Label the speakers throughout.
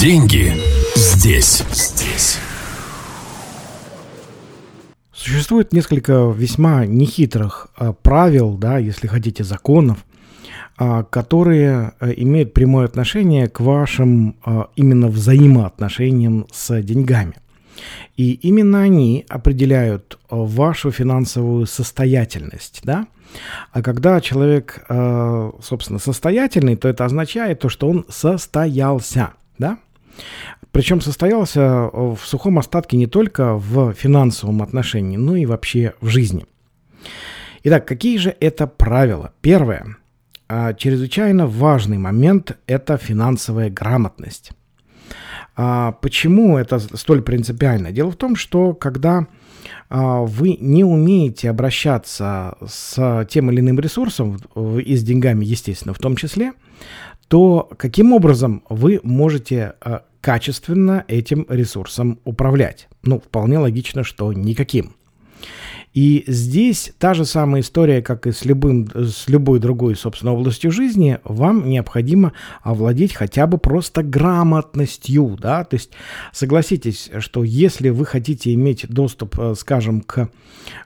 Speaker 1: Деньги здесь. Здесь.
Speaker 2: Существует несколько весьма нехитрых э, правил, да, если хотите, законов, э, которые э, имеют прямое отношение к вашим э, именно взаимоотношениям с деньгами. И именно они определяют вашу финансовую состоятельность, да. А когда человек, собственно, состоятельный, то это означает то, что он состоялся, да. Причем состоялся э, в сухом остатке не только в финансовом отношении, но и вообще в жизни. Итак, какие же это правила? Первое. Чрезвычайно важный момент – это финансовая грамотность. А почему это столь принципиально? Дело в том, что когда а, вы не умеете обращаться с тем или иным ресурсом, и с деньгами, естественно, в том числе, то каким образом вы можете а, качественно этим ресурсом управлять? Ну, вполне логично, что никаким. И здесь та же самая история, как и с, любым, с любой другой, собственно, областью жизни, вам необходимо овладеть хотя бы просто грамотностью, да, то есть согласитесь, что если вы хотите иметь доступ, э, скажем, к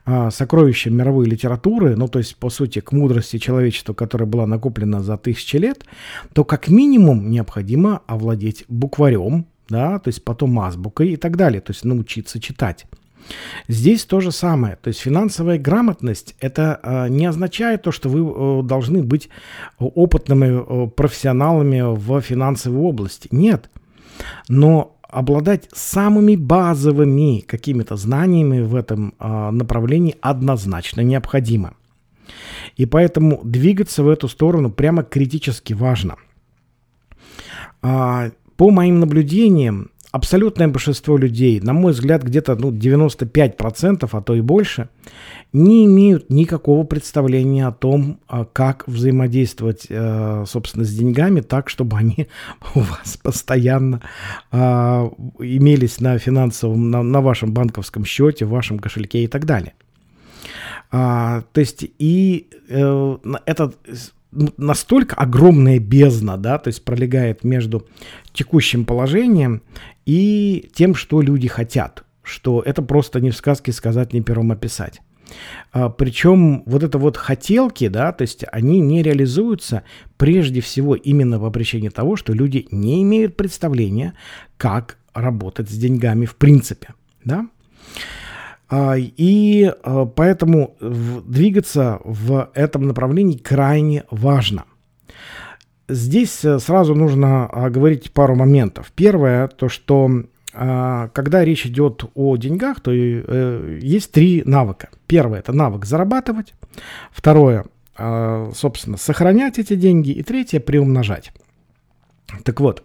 Speaker 2: а, сокровищам мировой литературы, ну, то есть, по сути, к мудрости человечества, которая была накоплена за тысячи лет, то как минимум необходимо овладеть букварем, да, то есть потом азбукой и так далее, то есть научиться читать. Здесь то же самое. То есть финансовая грамотность это э, не означает то, что вы э, должны быть опытными э, профессионалами в финансовой области. Нет. Но обладать самыми базовыми какими-то знаниями в этом э, направлении однозначно необходимо. И поэтому двигаться в эту сторону прямо критически важно. А, по моим наблюдениям, абсолютное большинство людей, на мой взгляд, где-то ну, 95%, а то и больше, не имеют никакого представления о том, а, как взаимодействовать, э, собственно, с деньгами так, чтобы они у вас постоянно а, имелись на финансовом, на, на вашем банковском счете, в вашем кошельке и так далее. А, то есть и э, этот настолько огромная бездна, да, то есть пролегает между текущим положением и тем, что люди хотят, что это просто не в сказке сказать, не пером описать. А, причем вот это вот хотелки, да, то есть они не реализуются прежде всего именно по причине того, что люди не имеют представления, как работать с деньгами в принципе, да. А, и а, поэтому двигаться в этом направлении крайне важно. Здесь э, сразу нужно говорить пару моментов. Первое, то что а, когда речь идет о деньгах, то э, есть три навыка. Первое – это навык зарабатывать. Второе – собственно, сохранять эти деньги. И третье – приумножать. Так вот,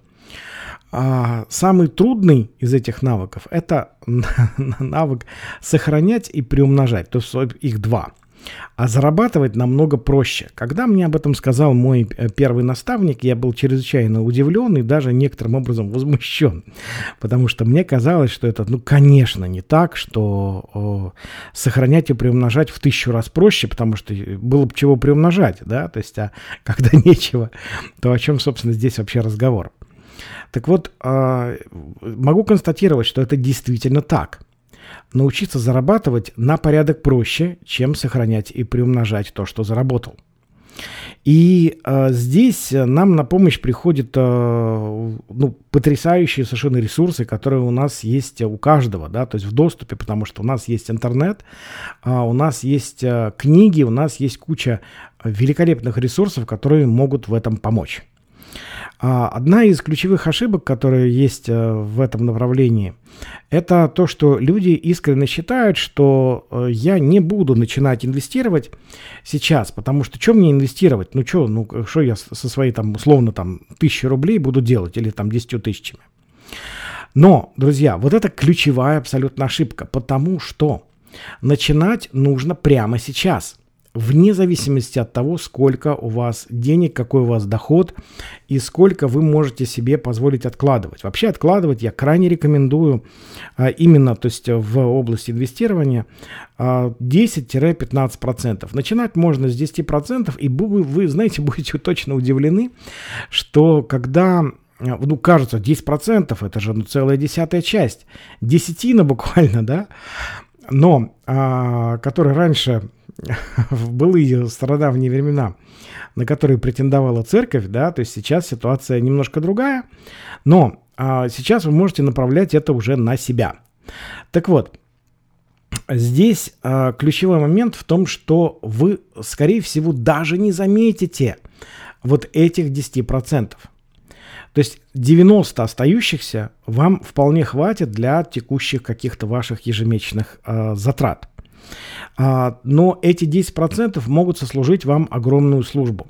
Speaker 2: а самый трудный из этих навыков – это навык сохранять и приумножать, то есть их два. А зарабатывать намного проще. Когда мне об этом сказал мой э, первый наставник, я был чрезвычайно удивлен и даже некоторым образом возмущен. Потому что мне казалось, что это, ну, конечно, не так, что о, сохранять и приумножать в тысячу раз проще, потому что было бы чего приумножать, да, то есть, а когда нечего, то о чем, собственно, здесь вообще разговор. Так вот, а, могу констатировать, что это действительно так. Научиться зарабатывать на порядок проще, чем сохранять и приумножать то, что заработал. И э, здесь нам на помощь приходят э, ну, потрясающие совершенно ресурсы, которые у нас есть у каждого, да, то есть в доступе, потому что у нас есть интернет, э, у нас есть э, книги, у нас есть куча великолепных ресурсов, которые могут в этом помочь. А, одна из ключевых ошибок, которые есть э, в этом направлении, это то, что люди искренне считают, что э, я не буду начинать инвестировать сейчас, потому что что мне инвестировать? Ну что, ну что я со своей там условно там тысячи рублей буду делать или там десятью тысячами? Но, друзья, вот это ключевая абсолютно ошибка, потому что начинать нужно прямо сейчас – вне зависимости от того, сколько у вас денег, какой у вас доход и сколько вы можете себе позволить откладывать. Вообще откладывать я крайне рекомендую а, именно то есть в области инвестирования а, 10-15%. Начинать можно с 10% и вы, вы, знаете, будете точно удивлены, что когда ну, кажется, 10% это же ну, целая десятая часть, десятина буквально, да, но а, который раньше в былые стародавние времена, на которые претендовала церковь, да, то есть сейчас ситуация немножко другая, но а, сейчас вы можете направлять это уже на себя. Так вот, здесь а, ключевой момент в том, что вы, скорее всего, даже не заметите вот этих 10%. То есть 90 остающихся вам вполне хватит для текущих каких-то ваших ежемесячных э, затрат. А, но эти 10% могут сослужить вам огромную службу.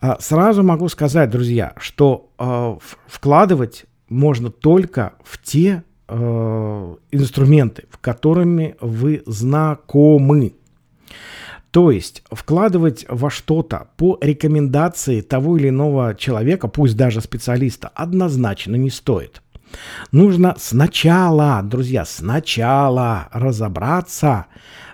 Speaker 2: А, сразу могу сказать, друзья, что а, вкладывать можно только в те инструменты, которыми вы знакомы. То есть вкладывать во что-то по рекомендации того или иного человека, пусть даже специалиста, однозначно не стоит. Нужно сначала, друзья, сначала разобраться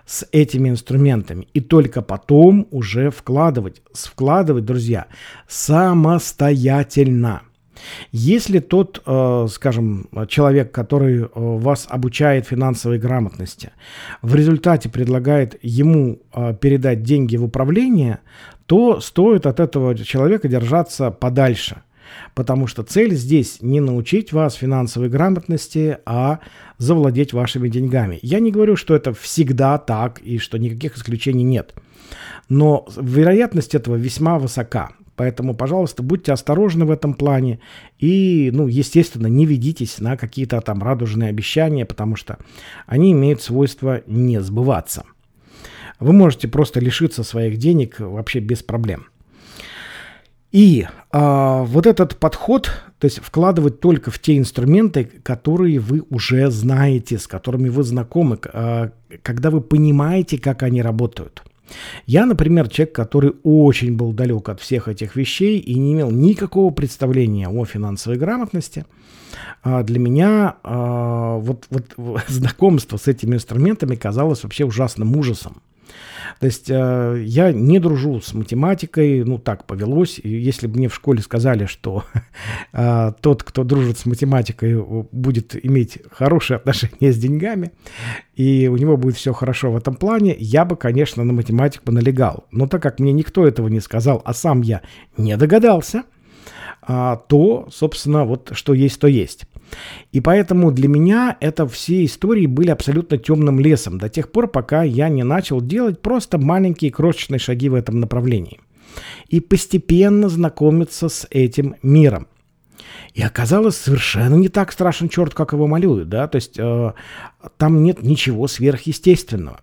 Speaker 2: с этими инструментами и только потом уже вкладывать. Вкладывать, друзья, самостоятельно. Если тот, э, скажем, человек, который э, вас обучает финансовой грамотности, в результате предлагает ему э, передать деньги в управление, то стоит от этого человека держаться подальше – потому что цель здесь не научить вас финансовой грамотности, а завладеть вашими деньгами. Я не говорю, что это всегда так и что никаких исключений нет, но вероятность этого весьма высока. Поэтому, пожалуйста, будьте осторожны в этом плане и, ну, естественно, не ведитесь на какие-то там радужные обещания, потому что они имеют свойство не сбываться. Вы можете просто лишиться своих денег вообще без проблем. И а, вот этот подход, то есть вкладывать только в те инструменты, которые вы уже знаете, с которыми вы знакомы, а, когда вы понимаете, как они работают. Я, например, человек, который очень был далек от всех этих вещей и не имел никакого представления о финансовой грамотности. А для меня а, вот, вот знакомство с этими инструментами казалось вообще ужасным ужасом. То есть э, я не дружу с математикой, ну так повелось. Если бы мне в школе сказали, что э, тот, кто дружит с математикой, будет иметь хорошие отношения с деньгами, и у него будет все хорошо в этом плане, я бы, конечно, на математику налегал. Но так как мне никто этого не сказал, а сам я не догадался, а, то, собственно, вот что есть, то есть. И поэтому для меня это все истории были абсолютно темным лесом до тех пор, пока я не начал делать просто маленькие крошечные шаги в этом направлении. И постепенно знакомиться с этим миром. И оказалось совершенно не так страшен черт, как его малюют, да, то есть э, там нет ничего сверхъестественного.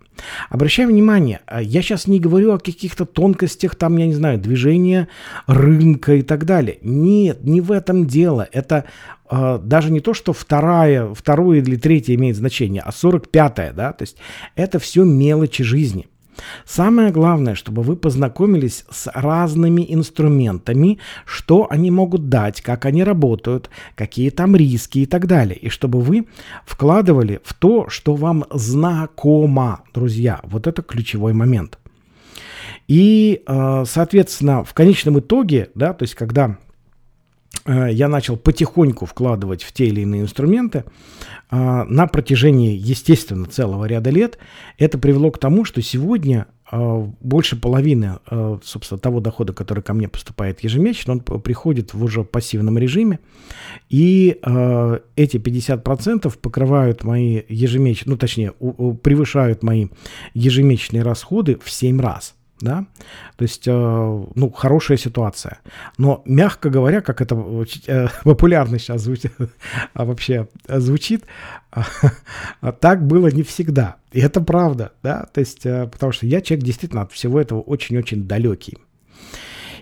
Speaker 2: Обращаю внимание, э, я сейчас не говорю о каких-то тонкостях, там, я не знаю, движения рынка и так далее. Нет, не в этом дело. Это э, даже не то, что вторая, второе или третье имеет значение, а 45-е, да, то есть это все мелочи жизни. Самое главное, чтобы вы познакомились с разными инструментами, что они могут дать, как они работают, какие там риски и так далее. И чтобы вы вкладывали в то, что вам знакомо, друзья. Вот это ключевой момент. И, э, соответственно, в конечном итоге, да, то есть когда я начал потихоньку вкладывать в те или иные инструменты э, на протяжении, естественно, целого ряда лет. Это привело к тому, что сегодня э, больше половины, собственно, того дохода, который ко мне поступает ежемесячно, он приходит в уже пассивном режиме. И эти 50% покрывают мои ежемесячные, ну, точнее, превышают мои ежемесячные расходы в 7 раз да, то есть, э, ну, хорошая ситуация. Но, мягко говоря, как это э, популярно сейчас звучит, а вообще звучит, а так было не всегда. И это правда, да, то есть, э, потому что я человек действительно от всего этого очень-очень далекий.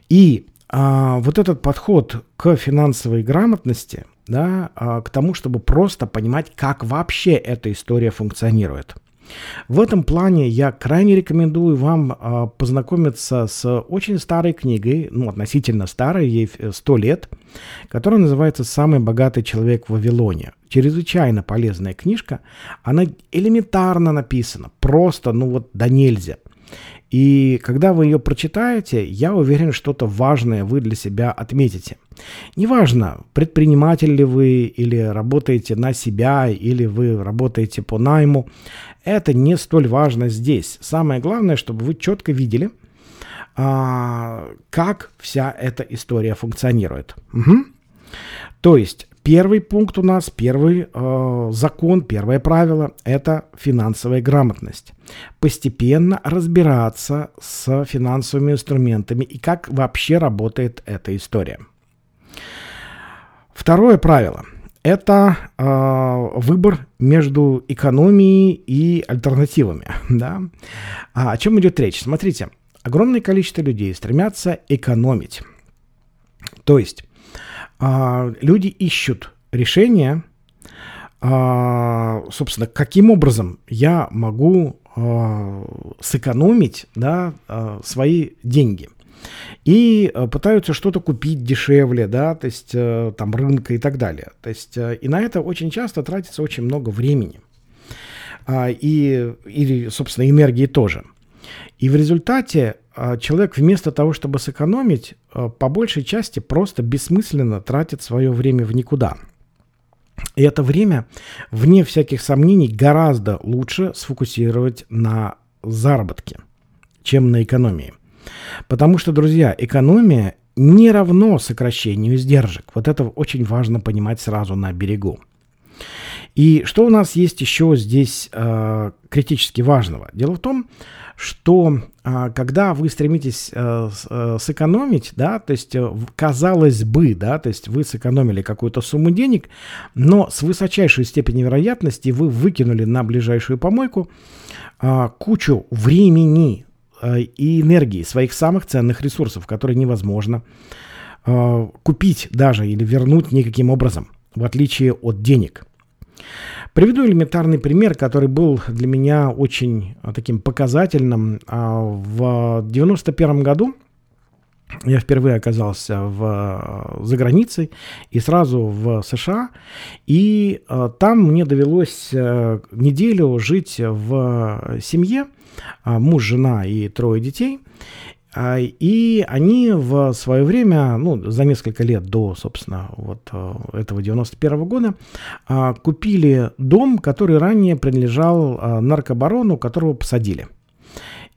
Speaker 2: И а, вот этот подход к финансовой грамотности, да, а, к тому, чтобы просто понимать, как вообще эта история функционирует – в этом плане я крайне рекомендую вам э, познакомиться с очень старой книгой, ну, относительно старой, ей 100 лет, которая называется «Самый богатый человек в Вавилоне». Чрезвычайно полезная книжка. Она элементарно написана, просто, ну вот, да нельзя. И когда вы ее прочитаете, я уверен, что-то важное вы для себя отметите – Неважно, предприниматель ли вы или работаете на себя, или вы работаете по найму, это не столь важно здесь. Самое главное, чтобы вы четко видели, а, как вся эта история функционирует. Угу. То есть первый пункт у нас, первый э, закон, первое правило – это финансовая грамотность. Постепенно разбираться с финансовыми инструментами и как вообще работает эта история. Второе правило – это э, выбор между экономией и альтернативами. Да? А о чем идет речь? Смотрите, огромное количество людей стремятся экономить. То есть э, люди ищут решения, э, собственно, каким образом я могу э, сэкономить да, э, свои деньги и э, пытаются что-то купить дешевле, да, то есть э, там рынка и так далее. То есть э, и на это очень часто тратится очень много времени. А, и, или, собственно, энергии тоже. И в результате человек вместо того, чтобы сэкономить, по большей части просто бессмысленно тратит свое время в никуда. И это время, вне всяких сомнений, гораздо лучше сфокусировать на заработке, чем на экономии. Потому что, друзья, экономия не равно сокращению издержек. Вот это очень важно понимать сразу на берегу. И что у нас есть еще здесь э, критически важного? Дело в том, что э, когда вы стремитесь э, э, сэкономить, да, то есть э, казалось бы, да, то есть вы сэкономили какую-то сумму денег, но с высочайшей степенью вероятности вы выкинули на ближайшую помойку э, кучу времени, и энергии, своих самых ценных ресурсов, которые невозможно э, купить даже или вернуть никаким образом, в отличие от денег. Приведу элементарный пример, который был для меня очень э, таким показательным. В 91 году я впервые оказался в, за границей и сразу в США. И э, там мне довелось э, неделю жить в семье, э, муж, жена и трое детей. Э, и они в свое время, ну, за несколько лет до, собственно, вот э, этого 91 -го года, э, купили дом, который ранее принадлежал э, наркобарону, которого посадили.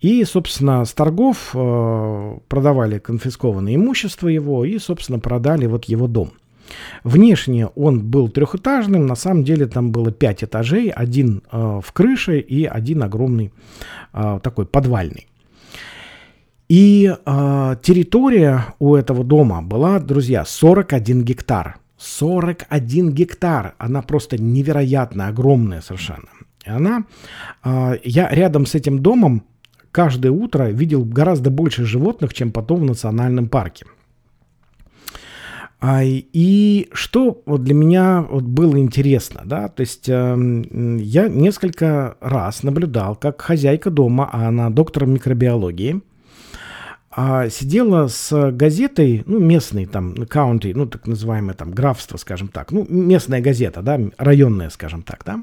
Speaker 2: И, собственно, с торгов э, продавали конфискованное имущество его и, собственно, продали вот его дом. Внешне он был трехэтажным, на самом деле там было пять этажей, один э, в крыше и один огромный э, такой подвальный. И э, территория у этого дома была, друзья, 41 гектар. 41 гектар. Она просто невероятно огромная совершенно. И она, э, я рядом с этим домом каждое утро видел гораздо больше животных, чем потом в национальном парке. А, и что вот для меня вот было интересно, да, то есть э, я несколько раз наблюдал, как хозяйка дома, а она доктор микробиологии, а, сидела с газетой, ну, местной там, county, ну, так называемое там графство, скажем так, ну, местная газета, да, районная, скажем так, да,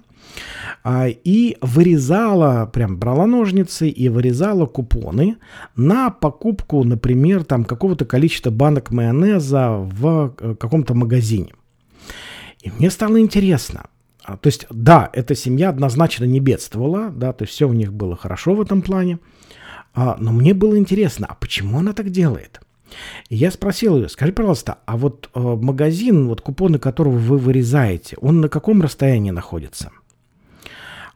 Speaker 2: а, и вырезала, прям брала ножницы и вырезала купоны на покупку, например, там какого-то количества банок майонеза в э, каком-то магазине. И мне стало интересно. А, то есть, да, эта семья однозначно не бедствовала, да, то есть все у них было хорошо в этом плане. А, но мне было интересно, а почему она так делает? И я спросил ее, скажи, пожалуйста, а вот э, магазин, вот купоны которого вы вырезаете, он на каком расстоянии находится?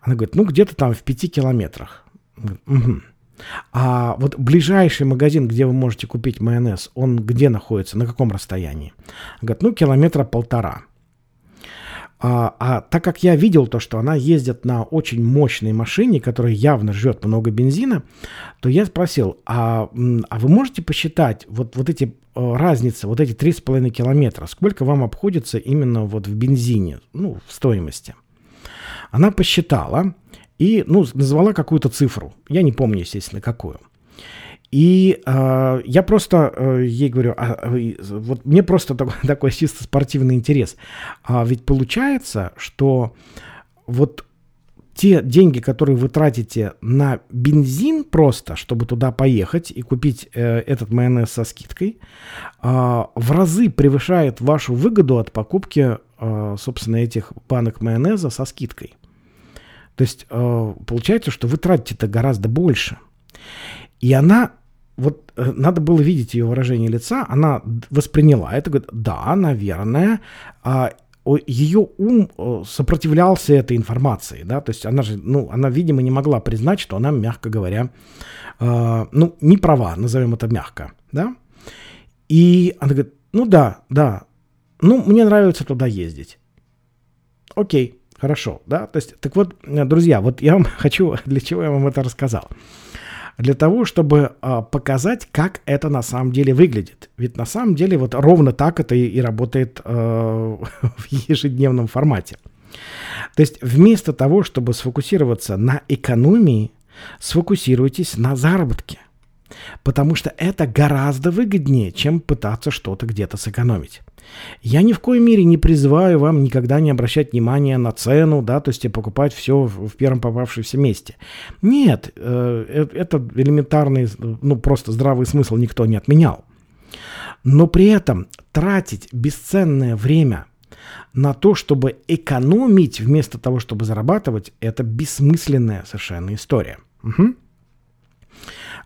Speaker 2: Она говорит, ну где-то там в пяти километрах. Угу. А вот ближайший магазин, где вы можете купить майонез, он где находится, на каком расстоянии? Она говорит, ну километра полтора. А, а так как я видел то, что она ездит на очень мощной машине, которая явно жрет много бензина, то я спросил, а, а вы можете посчитать вот, вот эти э, разницы, вот эти 3,5 километра, сколько вам обходится именно вот в бензине, ну, в стоимости? Она посчитала и, ну, назвала какую-то цифру. Я не помню, естественно, какую. И э, я просто э, ей говорю, а, а вот мне просто такой, такой чисто спортивный интерес. А ведь получается, что вот те деньги, которые вы тратите на бензин просто, чтобы туда поехать и купить э, этот майонез со скидкой, э, в разы превышает вашу выгоду от покупки, э, собственно, этих банок майонеза со скидкой. То есть э, получается, что вы тратите-то гораздо больше. И она вот э, надо было видеть ее выражение лица, она восприняла это, говорит, да, наверное, а, ее ум э, сопротивлялся этой информации, да, то есть она же, ну, она, видимо, не могла признать, что она, мягко говоря, э, ну, не права, назовем это мягко, да, и она говорит, ну да, да, ну, мне нравится туда ездить. Окей, хорошо, да, то есть, так вот, друзья, вот я вам хочу, для чего я вам это рассказал для того, чтобы э, показать, как это на самом деле выглядит. Ведь на самом деле вот ровно так это и, и работает э, в ежедневном формате. То есть вместо того, чтобы сфокусироваться на экономии, сфокусируйтесь на заработке. Потому что это гораздо выгоднее, чем пытаться что-то где-то сэкономить. Я ни в коей мере не призываю вам никогда не обращать внимания на цену, да, то есть и покупать все в первом попавшемся месте. Нет, э, э, это элементарный, ну просто здравый смысл никто не отменял. Но при этом тратить бесценное время на то, чтобы экономить вместо того, чтобы зарабатывать, это бессмысленная совершенно история. Угу.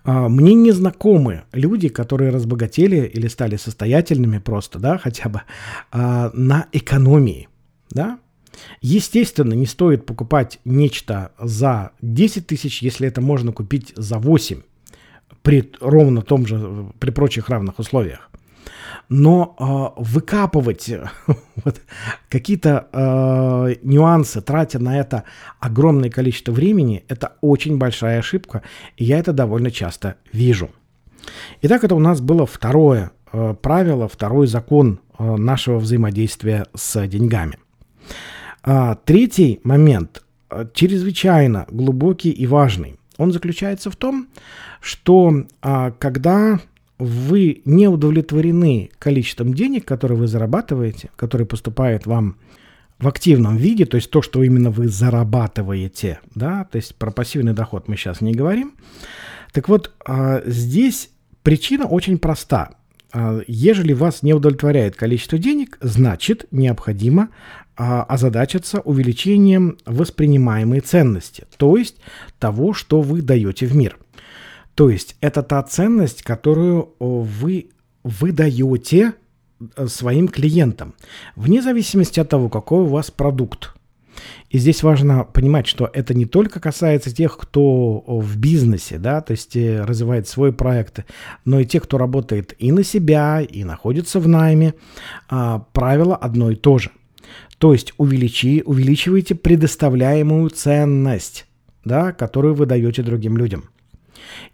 Speaker 2: А, мне не знакомы люди, которые разбогатели или стали состоятельными просто, да, хотя бы а, на экономии, да. Естественно, не стоит покупать нечто за 10 тысяч, если это можно купить за 8 при ровно том же, при прочих равных условиях но э, выкапывать вот, какие-то э, нюансы, тратя на это огромное количество времени, это очень большая ошибка, и я это довольно часто вижу. Итак, это у нас было второе э, правило, второй закон э, нашего взаимодействия с деньгами. А, третий момент, э, чрезвычайно глубокий и важный, он заключается в том, что а, когда вы не удовлетворены количеством денег, которые вы зарабатываете, которые поступают вам в активном виде, то есть то, что именно вы зарабатываете, да, то есть про пассивный доход мы сейчас не говорим. Так вот, а, здесь причина очень проста. А, ежели вас не удовлетворяет количество денег, значит необходимо а, озадачиться увеличением воспринимаемой ценности, то есть того, что вы даете в мир. То есть это та ценность, которую вы выдаете э, своим клиентам, вне зависимости от того, какой у вас продукт. И здесь важно понимать, что это не только касается тех, кто в бизнесе, да, то есть э, развивает свой проект, но и тех, кто работает и на себя, и находится в найме. А, правило одно и то же. То есть увеличи, увеличивайте предоставляемую ценность, да, которую вы даете другим людям.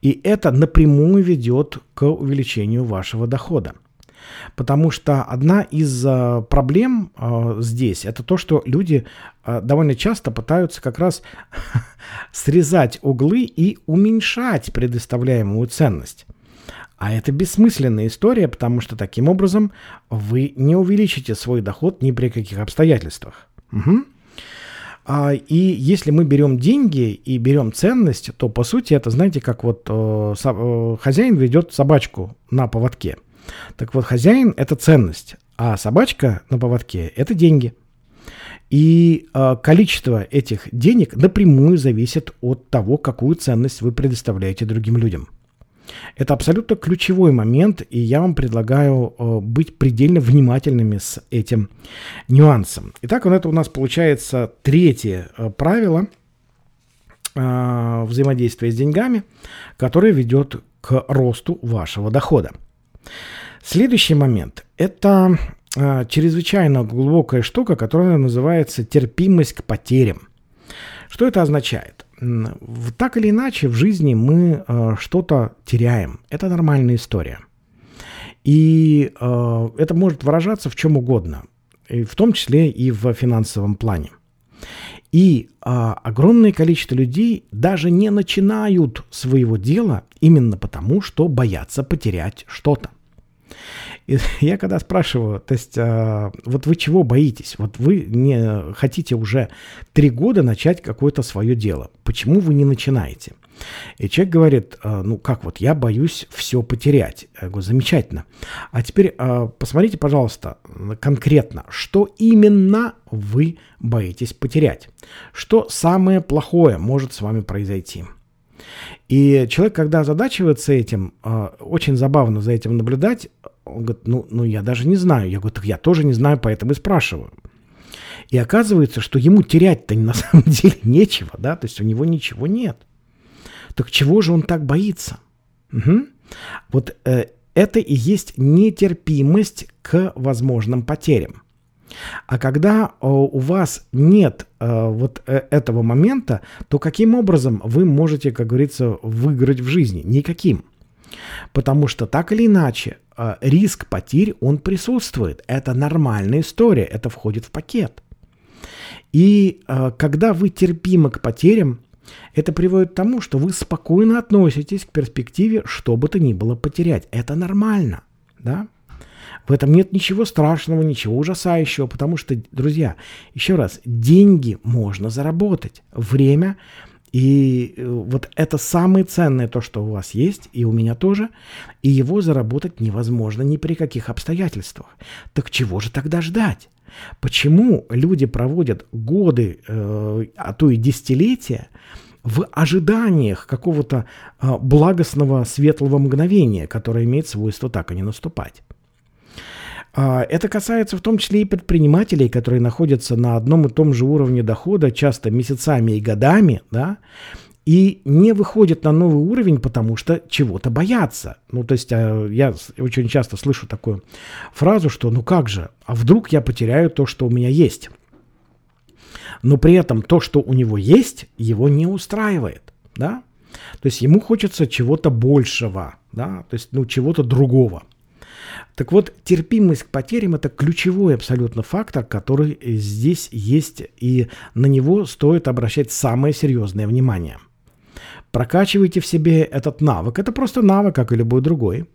Speaker 2: И это напрямую ведет к увеличению вашего дохода. Потому что одна из э, проблем э, здесь это то, что люди э, довольно часто пытаются как раз срезать углы и уменьшать предоставляемую ценность. А это бессмысленная история, потому что таким образом вы не увеличите свой доход ни при каких обстоятельствах. Угу. А, и если мы берем деньги и берем ценность, то по сути это, знаете, как вот э, э, хозяин ведет собачку на поводке. Так вот, хозяин это ценность, а собачка на поводке это деньги. И э, количество этих денег напрямую зависит от того, какую ценность вы предоставляете другим людям. Это абсолютно ключевой момент, и я вам предлагаю э, быть предельно внимательными с этим нюансом. Итак, вот это у нас получается третье э, правило э, взаимодействия с деньгами, которое ведет к росту вашего дохода. Следующий момент – это чрезвычайно глубокая штука, которая называется терпимость к потерям. Что это означает? Так или иначе в жизни мы э, что-то теряем. Это нормальная история. И э, это может выражаться в чем угодно, и в том числе и в финансовом плане. И э, огромное количество людей даже не начинают своего дела именно потому, что боятся потерять что-то. И я когда спрашиваю, то есть, а, вот вы чего боитесь? Вот вы не хотите уже три года начать какое-то свое дело. Почему вы не начинаете? И человек говорит, «А, ну как вот, я боюсь все потерять. Я говорю, замечательно. А теперь а, посмотрите, пожалуйста, конкретно, что именно вы боитесь потерять. Что самое плохое может с вами произойти. И человек, когда озадачивается этим, а, очень забавно за этим наблюдать, он говорит, ну, ну я даже не знаю. Я говорю, так я тоже не знаю, поэтому и спрашиваю. И оказывается, что ему терять-то на самом деле нечего, да, то есть у него ничего нет. Так чего же он так боится? Угу. Вот э, это и есть нетерпимость к возможным потерям. А когда э, у вас нет э, вот э, этого момента, то каким образом вы можете, как говорится, выиграть в жизни? Никаким. Потому что так или иначе риск потерь, он присутствует. Это нормальная история, это входит в пакет. И когда вы терпимы к потерям, это приводит к тому, что вы спокойно относитесь к перспективе, что бы то ни было потерять. Это нормально, да? В этом нет ничего страшного, ничего ужасающего, потому что, друзья, еще раз, деньги можно заработать, время и э, вот это самое ценное то, что у вас есть, и у меня тоже, и его заработать невозможно ни при каких обстоятельствах. Так чего же тогда ждать? Почему люди проводят годы, э, а то и десятилетия в ожиданиях какого-то э, благостного светлого мгновения, которое имеет свойство так и не наступать? А, это касается в том числе и предпринимателей, которые находятся на одном и том же уровне дохода, часто месяцами и годами, да, и не выходят на новый уровень, потому что чего-то боятся. Ну, то есть а, я очень часто слышу такую фразу, что ну как же, а вдруг я потеряю то, что у меня есть. Но при этом то, что у него есть, его не устраивает, да. То есть ему хочется чего-то большего, да, то есть ну чего-то другого. Так вот, терпимость к потерям – это ключевой абсолютно фактор, который здесь есть, и на него стоит обращать самое серьезное внимание – Прокачивайте в себе этот навык. Это просто навык, как и любой другой.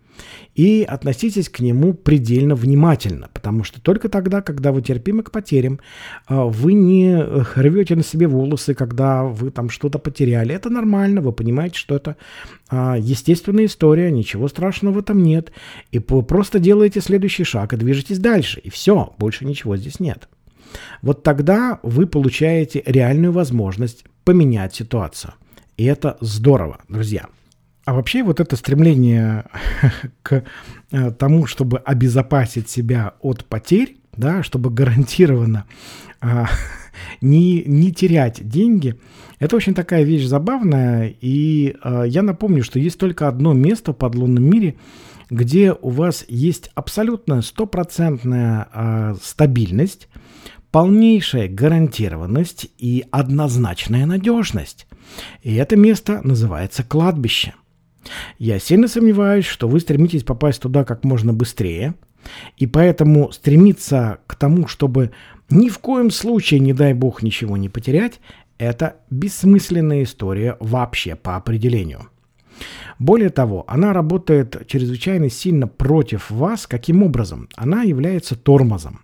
Speaker 2: И относитесь к нему предельно внимательно, потому что только тогда, когда вы терпимы к потерям, а, вы не рвете на себе волосы, когда вы там что-то потеряли. Это нормально, вы понимаете, что это а, естественная история, ничего страшного в этом нет. И вы просто делаете следующий шаг и движетесь дальше. И все, больше ничего здесь нет. Вот тогда вы получаете реальную возможность поменять ситуацию. И это здорово, друзья. А вообще вот это стремление к э, тому, чтобы обезопасить себя от потерь, да, чтобы гарантированно а, не, не терять деньги, это очень такая вещь забавная. И а, я напомню, что есть только одно место в подлунном мире, где у вас есть абсолютно стопроцентная а, стабильность, полнейшая гарантированность и однозначная надежность. И это место называется кладбище. Я сильно сомневаюсь, что вы стремитесь попасть туда как можно быстрее, и поэтому стремиться к тому, чтобы ни в коем случае, не дай бог, ничего не потерять, это бессмысленная история вообще по определению. Более того, она работает чрезвычайно сильно против вас. Каким образом? Она является тормозом.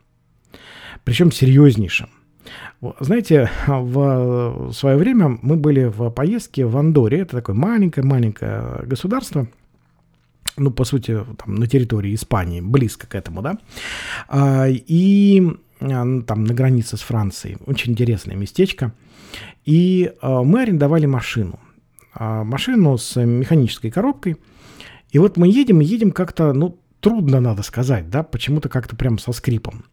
Speaker 2: Причем серьезнейшим. Знаете, в свое время мы были в поездке в Андоре. Это такое маленькое-маленькое государство. Ну, по сути, там, на территории Испании, близко к этому, да. А, и а, там на границе с Францией. Очень интересное местечко. И а, мы арендовали машину. Машину с механической коробкой. И вот мы едем, едем как-то, ну, трудно, надо сказать, да, почему-то как-то прям со скрипом.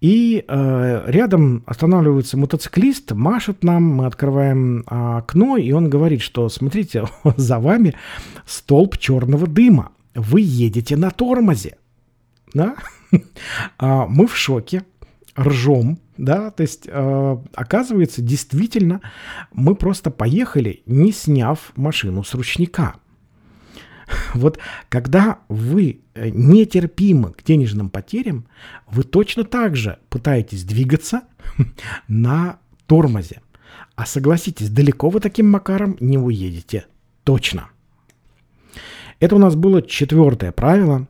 Speaker 2: И э, рядом останавливается мотоциклист, машет нам, мы открываем э, окно, и он говорит, что смотрите, за вами столб черного дыма, вы едете на тормозе. Да? а, мы в шоке, ржем, да, то есть э, оказывается, действительно, мы просто поехали, не сняв машину с ручника. Вот когда вы э, нетерпимы к денежным потерям, вы точно так же пытаетесь двигаться на тормозе. А согласитесь, далеко вы таким макаром не уедете. Точно. Это у нас было четвертое правило.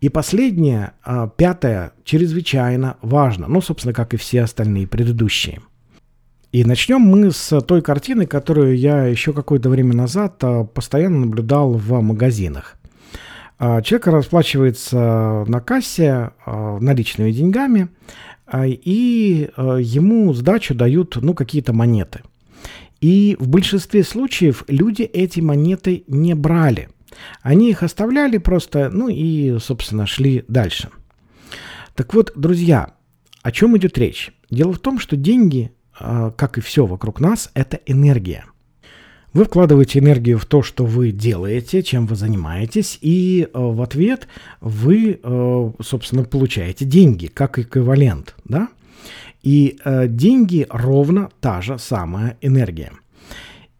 Speaker 2: И последнее, а, пятое, чрезвычайно важно. Ну, собственно, как и все остальные предыдущие. И начнем мы с той картины, которую я еще какое-то время назад а, постоянно наблюдал в магазинах. А, человек расплачивается на кассе наличными деньгами, и ему сдачу дают ну, какие-то монеты. И в большинстве случаев люди эти монеты не брали. Они их оставляли просто, ну и, собственно, шли дальше. Так вот, друзья, о чем идет речь? Дело в том, что деньги, а, как и все вокруг нас, это энергия. Вы вкладываете энергию в то, что вы делаете, чем вы занимаетесь, и а, в ответ вы, а, собственно, получаете деньги, как эквивалент, да? И деньги ровно та же самая энергия.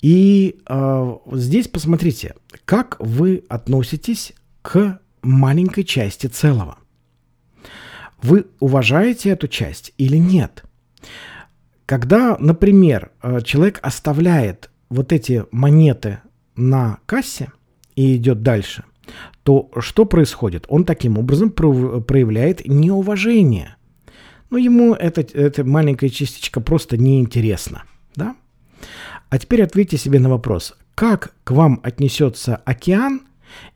Speaker 2: И э, здесь посмотрите, как вы относитесь к маленькой части целого. Вы уважаете эту часть или нет? Когда, например, э, человек оставляет вот эти монеты на кассе и идет дальше, то что происходит? Он таким образом проявляет неуважение. Но ему эта, эта маленькая частичка просто неинтересна. Да? А теперь ответьте себе на вопрос, как к вам отнесется океан,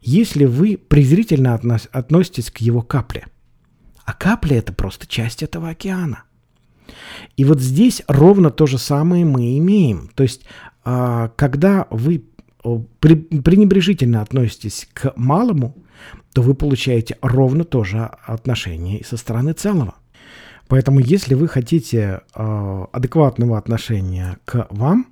Speaker 2: если вы презрительно относ- относитесь к его капле? А капля это просто часть этого океана. И вот здесь ровно то же самое мы имеем. То есть, а, когда вы пренебрежительно относитесь к малому, то вы получаете ровно то же отношение со стороны целого. Поэтому, если вы хотите э, адекватного отношения к вам,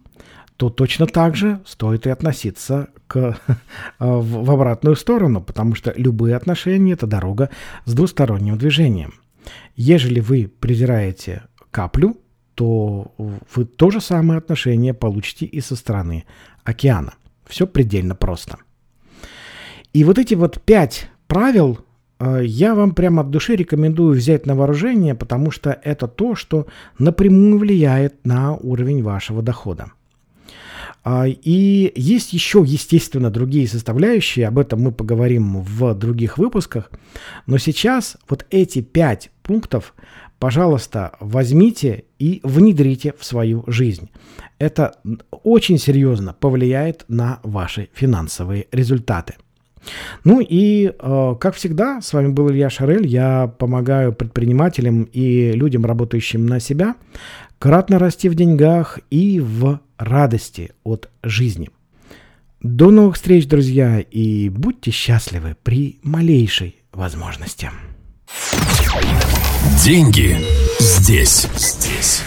Speaker 2: то точно так же стоит и относиться к, в, в обратную сторону, потому что любые отношения – это дорога с двусторонним движением. Ежели вы презираете каплю, то вы то же самое отношение получите и со стороны океана. Все предельно просто. И вот эти вот пять правил э, я вам прямо от души рекомендую взять на вооружение, потому что это то, что напрямую влияет на уровень вашего дохода. А, и есть еще, естественно, другие составляющие, об этом мы поговорим в других выпусках. Но сейчас вот эти пять пунктов, пожалуйста, возьмите и внедрите в свою жизнь. Это очень серьезно повлияет на ваши финансовые результаты. Ну и, э, как всегда, с вами был Илья Шарель. Я помогаю предпринимателям и людям, работающим на себя, кратно расти в деньгах и в радости от жизни. До новых встреч, друзья, и будьте счастливы при малейшей возможности.
Speaker 1: Деньги здесь, здесь.